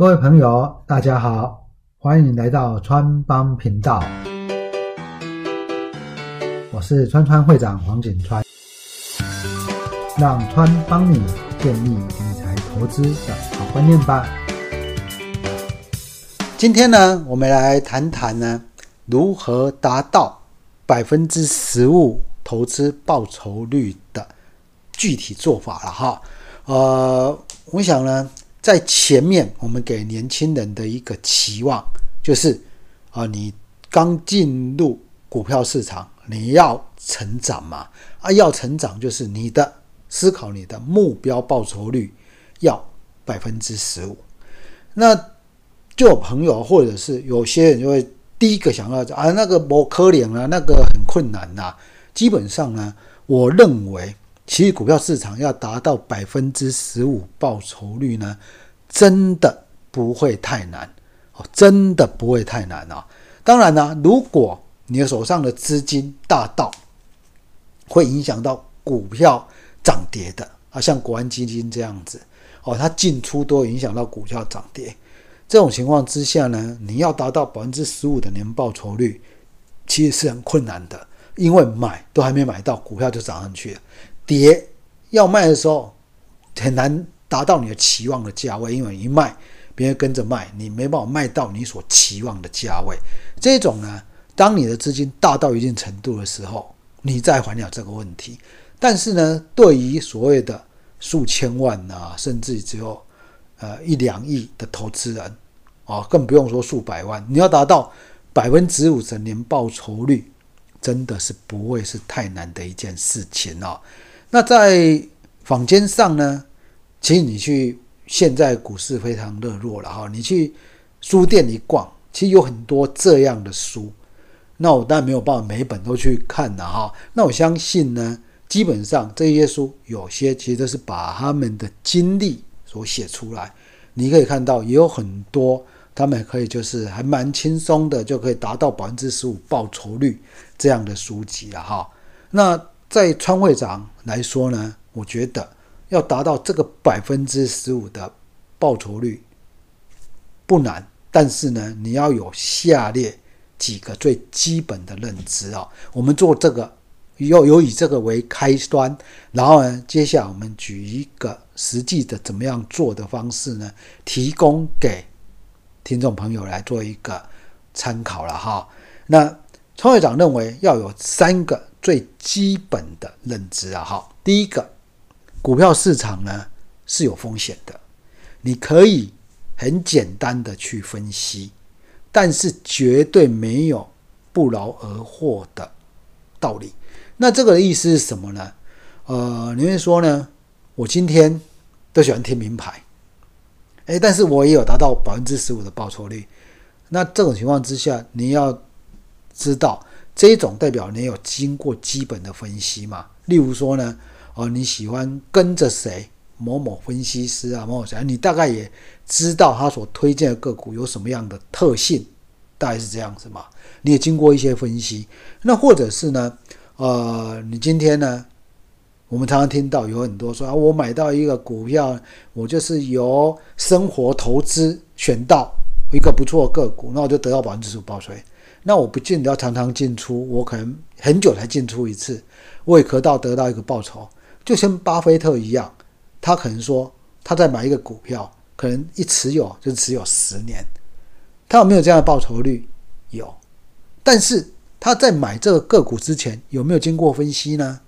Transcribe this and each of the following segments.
各位朋友，大家好，欢迎来到川帮频道，我是川川会长黄景川，让川帮你建立理财投资的好观念吧。今天呢，我们来谈谈呢，如何达到百分之十五投资报酬率的具体做法了哈。呃，我想呢。在前面，我们给年轻人的一个期望就是，啊，你刚进入股票市场，你要成长嘛，啊，要成长就是你的思考，你的目标报酬率要百分之十五。那就有朋友或者是有些人就会第一个想到啊，那个不可怜啊，那个很困难呐。基本上呢，我认为。其实股票市场要达到百分之十五报酬率呢，真的不会太难哦，真的不会太难啊。当然呢，如果你的手上的资金大到会影响到股票涨跌的啊，像国安基金这样子哦，它进出都影响到股票涨跌。这种情况之下呢，你要达到百分之十五的年报酬率，其实是很困难的，因为买都还没买到，股票就涨上去了。跌要卖的时候，很难达到你的期望的价位，因为你一卖，别人跟着卖，你没办法卖到你所期望的价位。这种呢，当你的资金大到一定程度的时候，你再还了这个问题。但是呢，对于所谓的数千万啊，甚至只有呃一两亿的投资人啊，更不用说数百万，你要达到百分之五十年报酬率，真的是不会是太难的一件事情哦。那在坊间上呢，其实你去现在股市非常热络了哈，你去书店一逛，其实有很多这样的书。那我当然没有办法每一本都去看了哈。那我相信呢，基本上这些书有些其实都是把他们的经历所写出来。你可以看到，也有很多他们可以就是还蛮轻松的，就可以达到百分之十五报酬率这样的书籍了哈。那。在川会长来说呢，我觉得要达到这个百分之十五的报酬率不难，但是呢，你要有下列几个最基本的认知啊。我们做这个要有以这个为开端，然后呢，接下来我们举一个实际的怎么样做的方式呢，提供给听众朋友来做一个参考了哈。那川会长认为要有三个。最基本的认知啊，好，第一个，股票市场呢是有风险的，你可以很简单的去分析，但是绝对没有不劳而获的道理。那这个意思是什么呢？呃，你会说呢，我今天都喜欢听名牌，哎，但是我也有达到百分之十五的报酬率。那这种情况之下，你要知道。这一种代表你有经过基本的分析嘛？例如说呢，哦，你喜欢跟着谁某某分析师啊，某某谁，你大概也知道他所推荐的个股有什么样的特性，大概是这样子嘛？你也经过一些分析，那或者是呢，呃，你今天呢，我们常常听到有很多说啊，我买到一个股票，我就是由生活投资选到一个不错的个股，那我就得到百分之十五报税。那我不见得要常常进出，我可能很久才进出一次，我也可到得到一个报酬，就像巴菲特一样，他可能说他在买一个股票，可能一持有就持有十年，他有没有这样的报酬率？有，但是他在买这个个股之前有没有经过分析呢？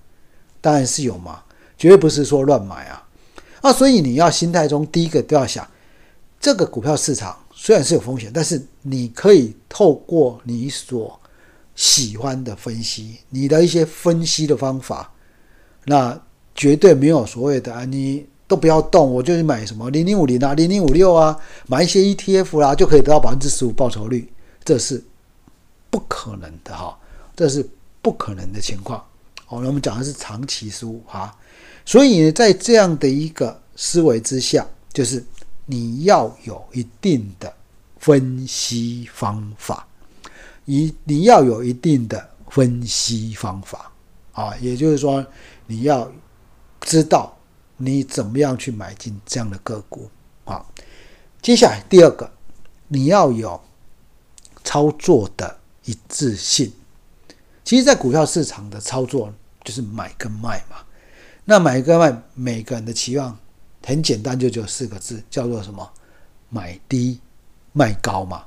当然是有嘛，绝对不是说乱买啊，啊，所以你要心态中第一个都要想，这个股票市场。虽然是有风险，但是你可以透过你所喜欢的分析，你的一些分析的方法，那绝对没有所谓的啊，你都不要动，我就去买什么零零五零啊、零零五六啊，买一些 ETF 啦，就可以得到百分之十五报酬率，这是不可能的哈，这是不可能的情况。哦，那我们讲的是长期输哈，所以在这样的一个思维之下，就是。你要有一定的分析方法，一你要有一定的分析方法啊，也就是说，你要知道你怎么样去买进这样的个股啊。接下来第二个，你要有操作的一致性。其实，在股票市场的操作就是买跟卖嘛。那买跟卖，每个人的期望很简单，就只有四个字，叫做什么？买低卖高嘛。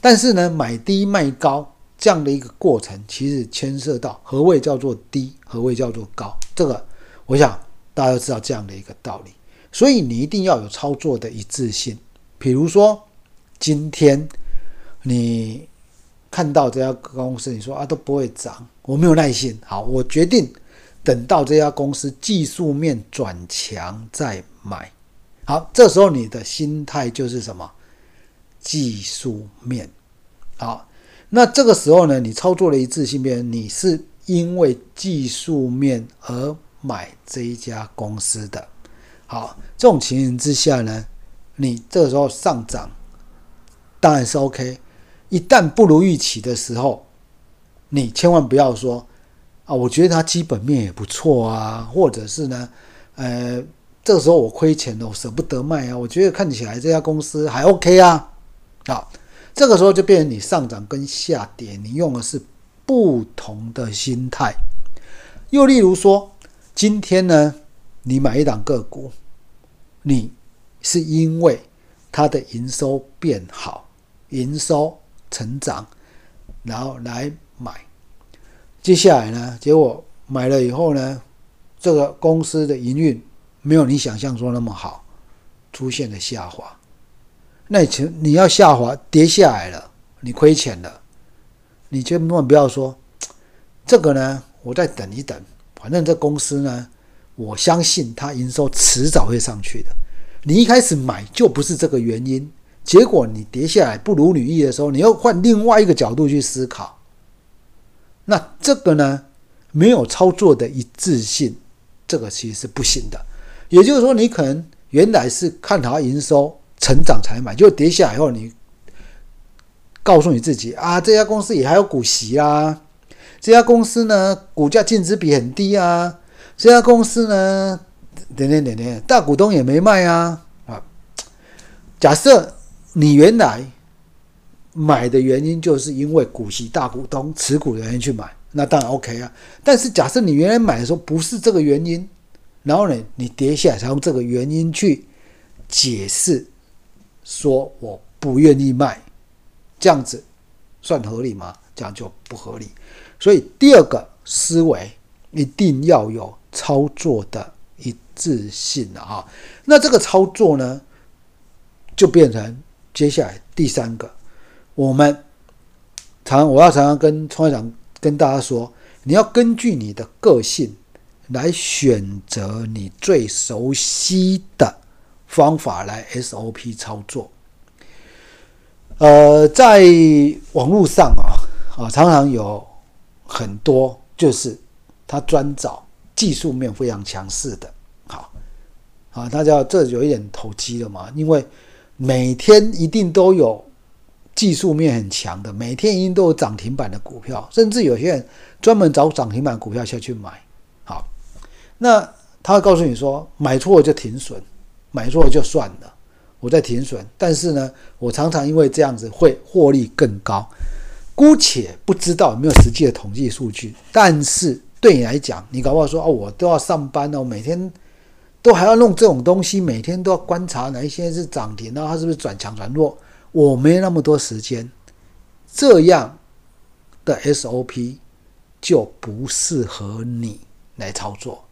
但是呢，买低卖高这样的一个过程，其实牵涉到何谓叫做低，何谓叫做高。这个，我想大家都知道这样的一个道理。所以你一定要有操作的一致性。比如说，今天你看到这家公司，你说啊都不会涨，我没有耐心。好，我决定等到这家公司技术面转强再买。好，这时候你的心态就是什么？技术面。好，那这个时候呢，你操作了一致性面，你是因为技术面而买这一家公司的。好，这种情形之下呢，你这时候上涨当然是 OK。一旦不如预期的时候，你千万不要说啊，我觉得它基本面也不错啊，或者是呢，呃，这个时候我亏钱了，我舍不得卖啊，我觉得看起来这家公司还 OK 啊。好，这个时候就变成你上涨跟下跌，你用的是不同的心态。又例如说，今天呢，你买一档个股。你是因为它的营收变好，营收成长，然后来买。接下来呢，结果买了以后呢，这个公司的营运没有你想象中那么好，出现了下滑。那请你要下滑跌下来了，你亏钱了，你千万不要说这个呢，我再等一等，反正这公司呢。我相信它营收迟早会上去的。你一开始买就不是这个原因，结果你跌下来不如你意的时候，你要换另外一个角度去思考。那这个呢，没有操作的一致性，这个其实是不行的。也就是说，你可能原来是看好营收成长才买，就跌下来以后，你告诉你自己啊，这家公司也还有股息啊，这家公司呢，股价净值比很低啊。这家公司呢，点点点点，大股东也没卖啊啊！假设你原来买的原因就是因为股息大股东持股的原因去买，那当然 OK 啊。但是假设你原来买的时候不是这个原因，然后呢，你跌下来才用这个原因去解释，说我不愿意卖，这样子算合理吗？这样就不合理。所以第二个思维一定要有。操作的一致性啊，那这个操作呢，就变成接下来第三个，我们常我要常常跟创业长跟大家说，你要根据你的个性来选择你最熟悉的方法来 SOP 操作。呃，在网络上啊啊，常常有很多就是他专找。技术面非常强势的，好，啊，大家这有一点投机了嘛？因为每天一定都有技术面很强的，每天一定都有涨停板的股票，甚至有些人专门找涨停板股票下去买。好，那他会告诉你说，买错了就停损，买错了就算了，我在停损。但是呢，我常常因为这样子会获利更高。姑且不知道有没有实际的统计数据，但是。对你来讲，你搞不好说哦，我都要上班哦，每天都还要弄这种东西，每天都要观察哪一些是涨停，然后它是不是转强转弱，我没那么多时间，这样的 SOP 就不适合你来操作。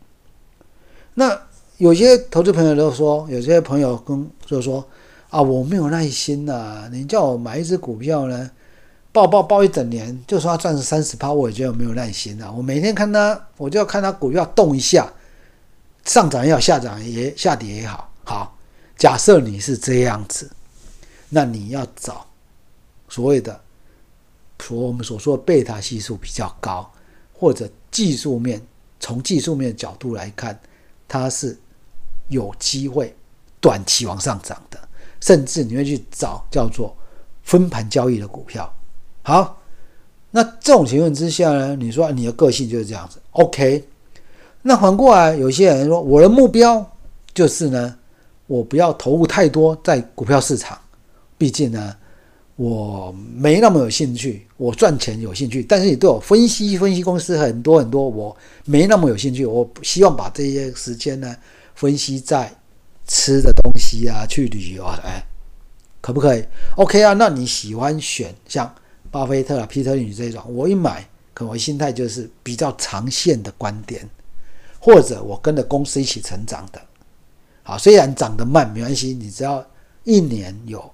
那有些投资朋友都说，有些朋友跟就说啊，我没有耐心呐，你叫我买一只股票呢？报报报一整年，就说它赚三十趴，我也觉得没有耐心啊。我每天看它，我就要看它股票动一下，上涨也好，下涨也下跌也好。好，假设你是这样子，那你要找所谓的，说我们所说的贝塔系数比较高，或者技术面从技术面的角度来看，它是有机会短期往上涨的，甚至你会去找叫做分盘交易的股票。好，那这种情况之下呢？你说你的个性就是这样子，OK？那反过来，有些人说我的目标就是呢，我不要投入太多在股票市场，毕竟呢，我没那么有兴趣。我赚钱有兴趣，但是你对我分析分析公司很多很多，我没那么有兴趣。我希望把这些时间呢，分析在吃的东西啊，去旅游啊，哎，可不可以？OK 啊，那你喜欢选像巴菲特啊、皮特林这种，我一买，可能我心态就是比较长线的观点，或者我跟着公司一起成长的。好，虽然涨得慢没关系，你只要一年有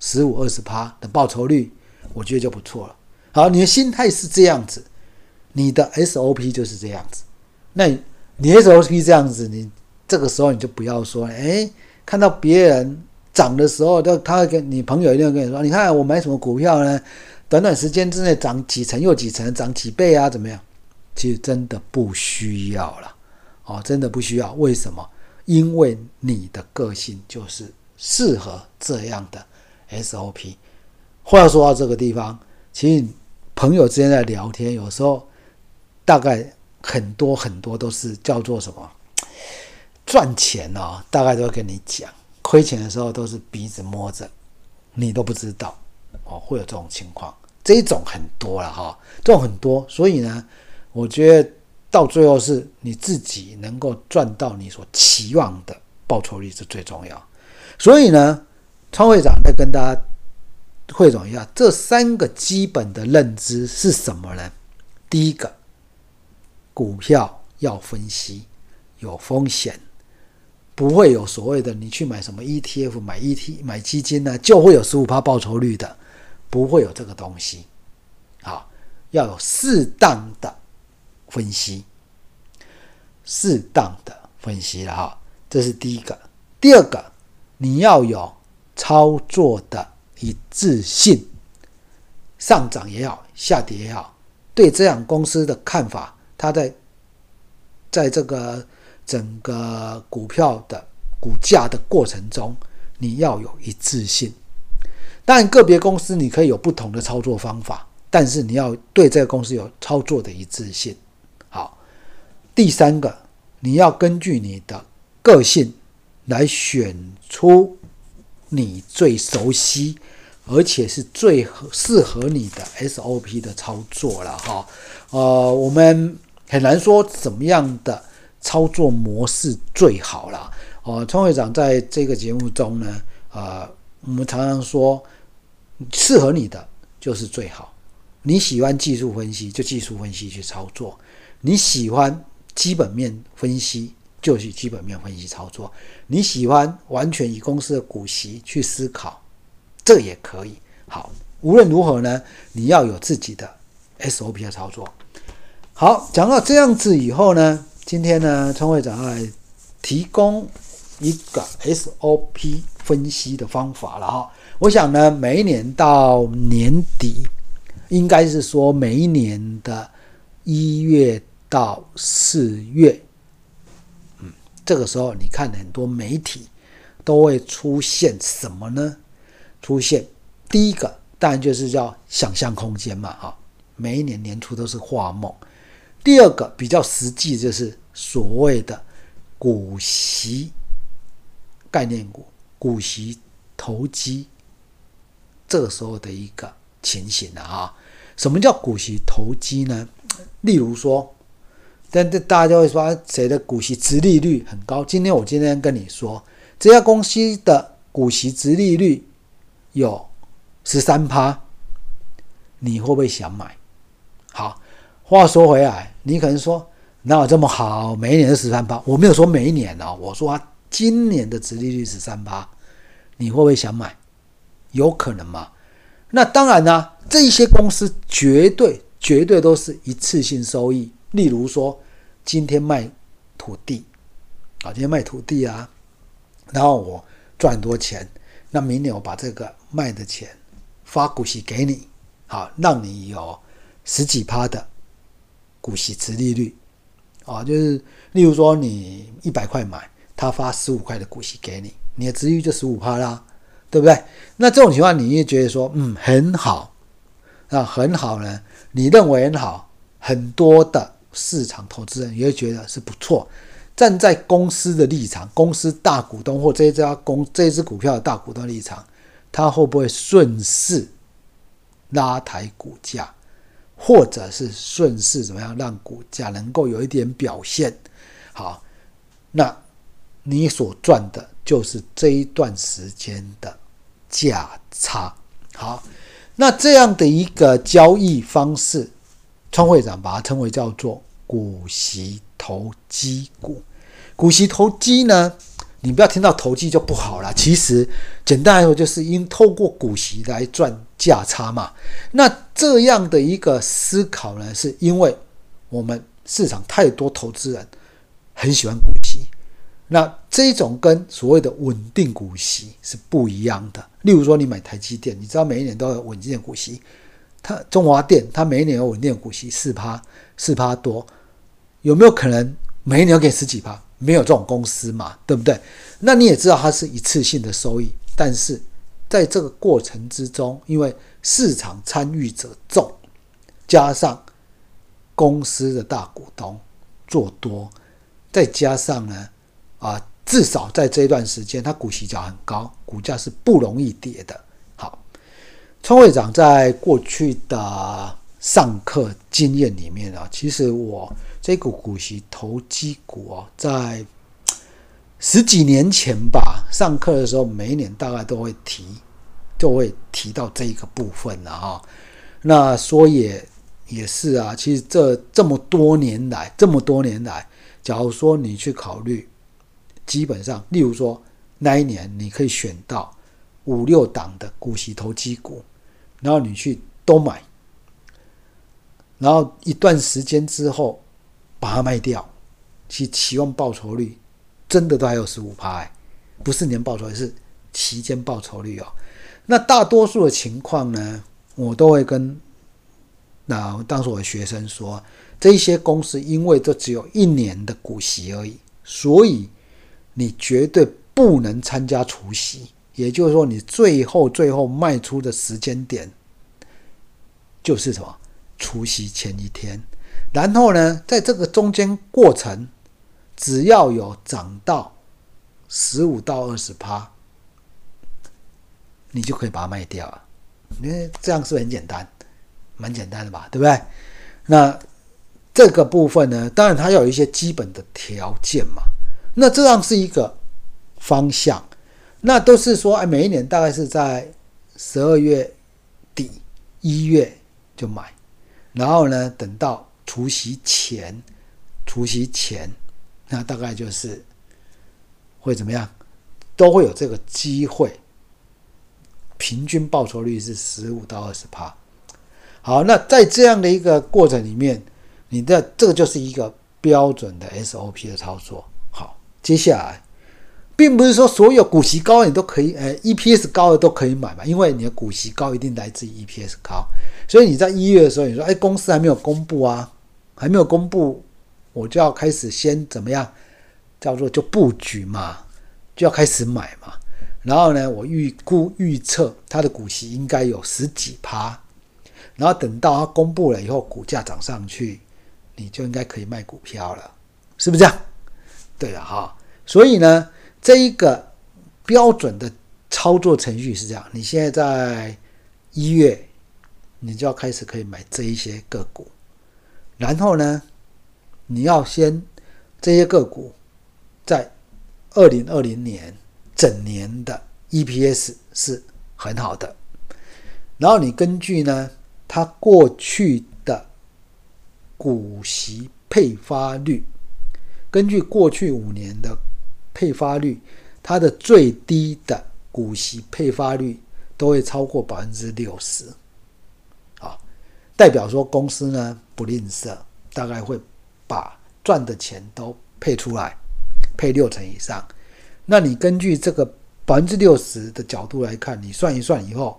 十五二十趴的报酬率，我觉得就不错了。好，你的心态是这样子，你的 SOP 就是这样子。那你 SOP 这样子，你这个时候你就不要说，哎，看到别人涨的时候，他他会跟你朋友一定会跟你说，你看我买什么股票呢？短短时间之内涨几成又几成，涨几倍啊？怎么样？其实真的不需要了，哦，真的不需要。为什么？因为你的个性就是适合这样的 SOP。话说到这个地方，其实。朋友之间在聊天，有时候大概很多很多都是叫做什么赚钱哦，大概都会跟你讲，亏钱的时候都是鼻子摸着，你都不知道哦，会有这种情况，这一种很多了哈，这种很多，所以呢，我觉得到最后是你自己能够赚到你所期望的报酬率是最重要，所以呢，川会长再跟大家。汇总一下，这三个基本的认知是什么呢？第一个，股票要分析，有风险，不会有所谓的你去买什么 ETF、买 ET、买基金呢，就会有十五趴报酬率的，不会有这个东西。好，要有适当的分析，适当的分析了哈，这是第一个。第二个，你要有操作的。一致性，上涨也好，下跌也好，对这样公司的看法，它在在这个整个股票的股价的过程中，你要有一致性。当然，个别公司你可以有不同的操作方法，但是你要对这个公司有操作的一致性。好，第三个，你要根据你的个性来选出你最熟悉。而且是最适合你的 SOP 的操作了哈，呃，我们很难说怎么样的操作模式最好了。哦，川会长在这个节目中呢，呃，我们常常说，适合你的就是最好。你喜欢技术分析，就技术分析去操作；你喜欢基本面分析，就是基本面分析操作；你喜欢完全以公司的股息去思考。这也可以好，无论如何呢，你要有自己的 SOP 的操作。好，讲到这样子以后呢，今天呢，川会长来提供一个 SOP 分析的方法了哈。我想呢，每一年到年底，应该是说每一年的一月到四月，这个时候你看很多媒体都会出现什么呢？出现第一个当然就是叫想象空间嘛，哈，每一年年初都是画梦。第二个比较实际就是所谓的股息概念股、股息投机，这个时候的一个情形了啊。什么叫股息投机呢？例如说，但大家就会说谁的股息值利率很高？今天我今天跟你说，这家公司的股息值利率。有十三趴，你会不会想买？好，话说回来，你可能说哪有这么好？每一年都十三趴，我没有说每一年哦，我说今年的殖利率十三趴，你会不会想买？有可能吗？那当然呢，这一些公司绝对绝对都是一次性收益。例如说，今天卖土地，啊，今天卖土地啊，然后我赚很多钱。那明年我把这个卖的钱发股息给你，好，让你有十几趴的股息值利率，啊，就是例如说你一百块买，他发十五块的股息给你，你的值率就十五趴啦，对不对？那这种情况你也觉得说，嗯，很好，啊，很好呢？你认为很好，很多的市场投资人也会觉得是不错。站在公司的立场，公司大股东或这家公这只股票的大股东立场，它会不会顺势拉抬股价，或者是顺势怎么样让股价能够有一点表现？好，那你所赚的就是这一段时间的价差。好，那这样的一个交易方式，创会长把它称为叫做股息投机股。股息投机呢，你不要听到投机就不好了。其实简单来说，就是因透过股息来赚价差嘛。那这样的一个思考呢，是因为我们市场太多投资人很喜欢股息。那这种跟所谓的稳定股息是不一样的。例如说，你买台积电，你知道每一年都有稳定的股息。它中华电，它每一年有稳定股息四趴，四趴多，有没有可能每一年给十几趴？没有这种公司嘛，对不对？那你也知道它是一次性的收益，但是在这个过程之中，因为市场参与者重，加上公司的大股东做多，再加上呢。啊，至少在这一段时间，它股息价很高，股价是不容易跌的。好，川会长在过去的上课经验里面啊，其实我这股股息投机股哦，在十几年前吧，上课的时候每一年大概都会提，就会提到这一个部分了哈。那说也也是啊，其实这这么多年来，这么多年来，假如说你去考虑。基本上，例如说那一年，你可以选到五六档的股息投机股，然后你去都买，然后一段时间之后把它卖掉，去期望报酬率真的都还有十五趴，不是年报酬，是期间报酬率哦。那大多数的情况呢，我都会跟那当时我的学生说，这些公司因为这只有一年的股息而已，所以。你绝对不能参加除夕，也就是说，你最后最后卖出的时间点就是什么？除夕前一天。然后呢，在这个中间过程，只要有涨到十五到二十趴，你就可以把它卖掉了。因为这样是很简单，蛮简单的吧？对不对？那这个部分呢，当然它要有一些基本的条件嘛。那这样是一个方向，那都是说，哎，每一年大概是在十二月底、一月就买，然后呢，等到除夕前，除夕前，那大概就是会怎么样，都会有这个机会，平均报酬率是十五到二十趴。好，那在这样的一个过程里面，你的这个就是一个标准的 SOP 的操作。好接下来，并不是说所有股息高你都可以，呃，EPS 高的都可以买嘛，因为你的股息高一定来自于 EPS 高，所以你在一月的时候，你说，哎，公司还没有公布啊，还没有公布，我就要开始先怎么样，叫做就布局嘛，就要开始买嘛，然后呢，我预估预测它的股息应该有十几趴，然后等到它公布了以后，股价涨上去，你就应该可以卖股票了，是不是这样？对了哈，所以呢，这一个标准的操作程序是这样：你现在在一月，你就要开始可以买这一些个股，然后呢，你要先这些个股在二零二零年整年的 EPS 是很好的，然后你根据呢它过去的股息配发率。根据过去五年的配发率，它的最低的股息配发率都会超过百分之六十，啊，代表说公司呢不吝啬，大概会把赚的钱都配出来，配六成以上。那你根据这个百分之六十的角度来看，你算一算以后，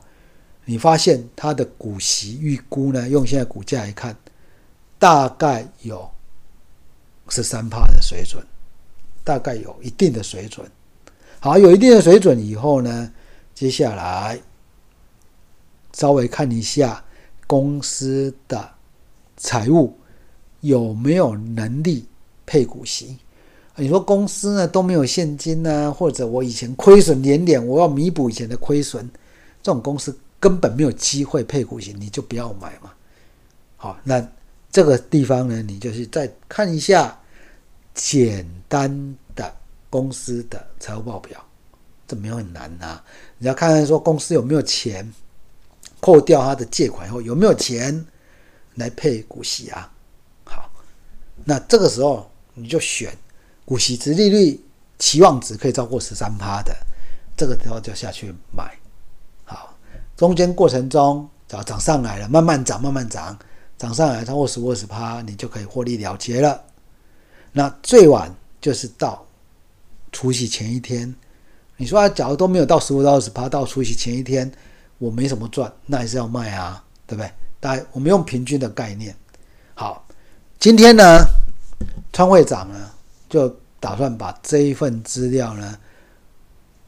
你发现它的股息预估呢，用现在股价来看，大概有。十三帕的水准，大概有一定的水准。好，有一定的水准以后呢，接下来稍微看一下公司的财务有没有能力配股息。你说公司呢都没有现金呢，或者我以前亏损连连，我要弥补以前的亏损，这种公司根本没有机会配股息，你就不要买嘛。好，那这个地方呢，你就是再看一下简单的公司的财务报表，这没有很难呐。你要看看说公司有没有钱，扣掉他的借款以后有没有钱来配股息啊？好，那这个时候你就选。股息值利率期望值可以超过十三趴的，这个时候就下去买。好，中间过程中只要涨上来了，慢慢涨，慢慢涨，涨上来超过十二十趴，你就可以获利了结了。那最晚就是到除夕前一天。你说，假如都没有到十五到二十趴，到除夕前一天我没什么赚，那还是要卖啊，对不对？大家我们用平均的概念。好，今天呢，川会长呢就。打算把这一份资料呢，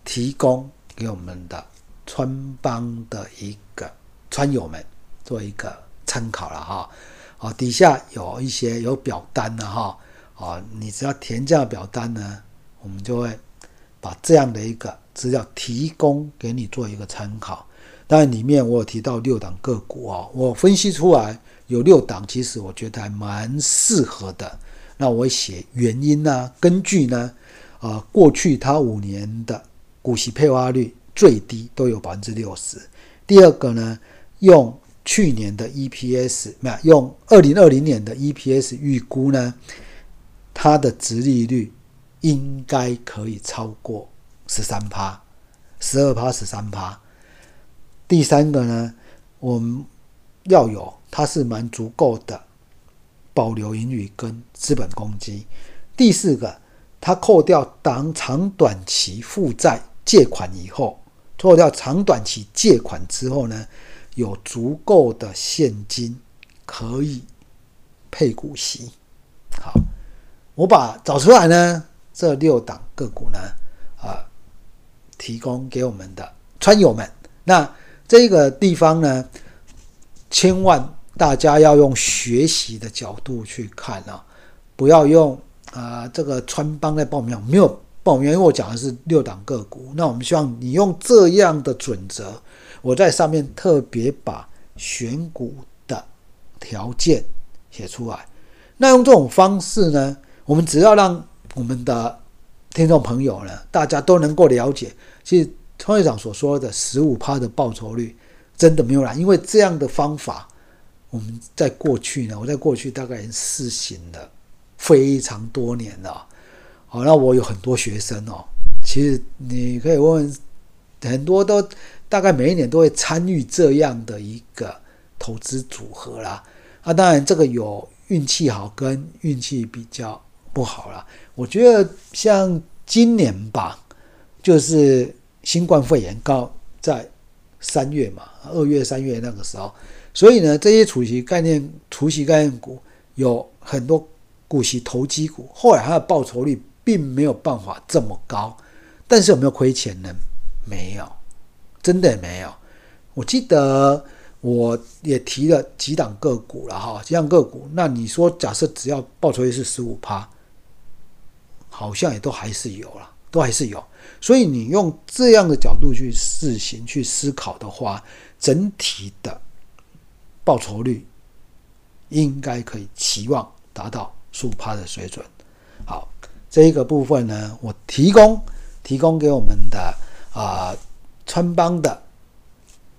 提供给我们的川帮的一个川友们做一个参考了哈。好，底下有一些有表单的哈。啊，你只要填这样表单呢，我们就会把这样的一个资料提供给你做一个参考。当然，里面我有提到六档个股哦，我分析出来有六档，其实我觉得还蛮适合的。那我写原因呢？根据呢，啊，过去它五年的股息配发率最低都有百分之六十。第二个呢，用去年的 EPS，没有用二零二零年的 EPS 预估呢，它的值利率应该可以超过十三趴，十二趴十三趴。第三个呢，我们要有它是蛮足够的。保留盈余跟资本公积。第四个，它扣掉当长短期负债借款以后，扣掉长短期借款之后呢，有足够的现金可以配股息。好，我把找出来呢，这六档个股呢，啊，提供给我们的川友们。那这个地方呢，千万。大家要用学习的角度去看啊，不要用啊这个穿帮在报名没有报名，因为我讲的是六档个股。那我们希望你用这样的准则，我在上面特别把选股的条件写出来。那用这种方式呢，我们只要让我们的听众朋友呢，大家都能够了解，其实创业长所说的十五趴的报酬率真的没有啦，因为这样的方法。我们在过去呢，我在过去大概已经试行了非常多年了。好，那我有很多学生哦，其实你可以问问，很多都大概每一年都会参与这样的一个投资组合啦。啊，当然这个有运气好跟运气比较不好啦。我觉得像今年吧，就是新冠肺炎刚在三月嘛，二月三月那个时候。所以呢，这些除息概念、除息概念股有很多股息投机股，后来它的报酬率并没有办法这么高，但是有没有亏钱呢？没有，真的没有。我记得我也提了几档个股了哈，几档个股。那你说，假设只要报酬率是十五趴，好像也都还是有了，都还是有。所以你用这样的角度去试行、去思考的话，整体的。报酬率应该可以期望达到数趴的水准。好，这一个部分呢，我提供提供给我们的啊川帮的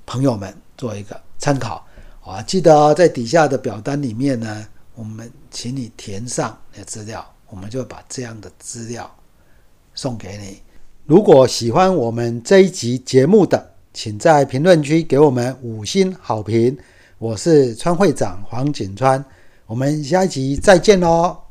朋友们做一个参考啊。记得在底下的表单里面呢，我们请你填上你的资料，我们就把这样的资料送给你。如果喜欢我们这一集节目的，请在评论区给我们五星好评。我是川会长黄景川，我们下一集再见喽。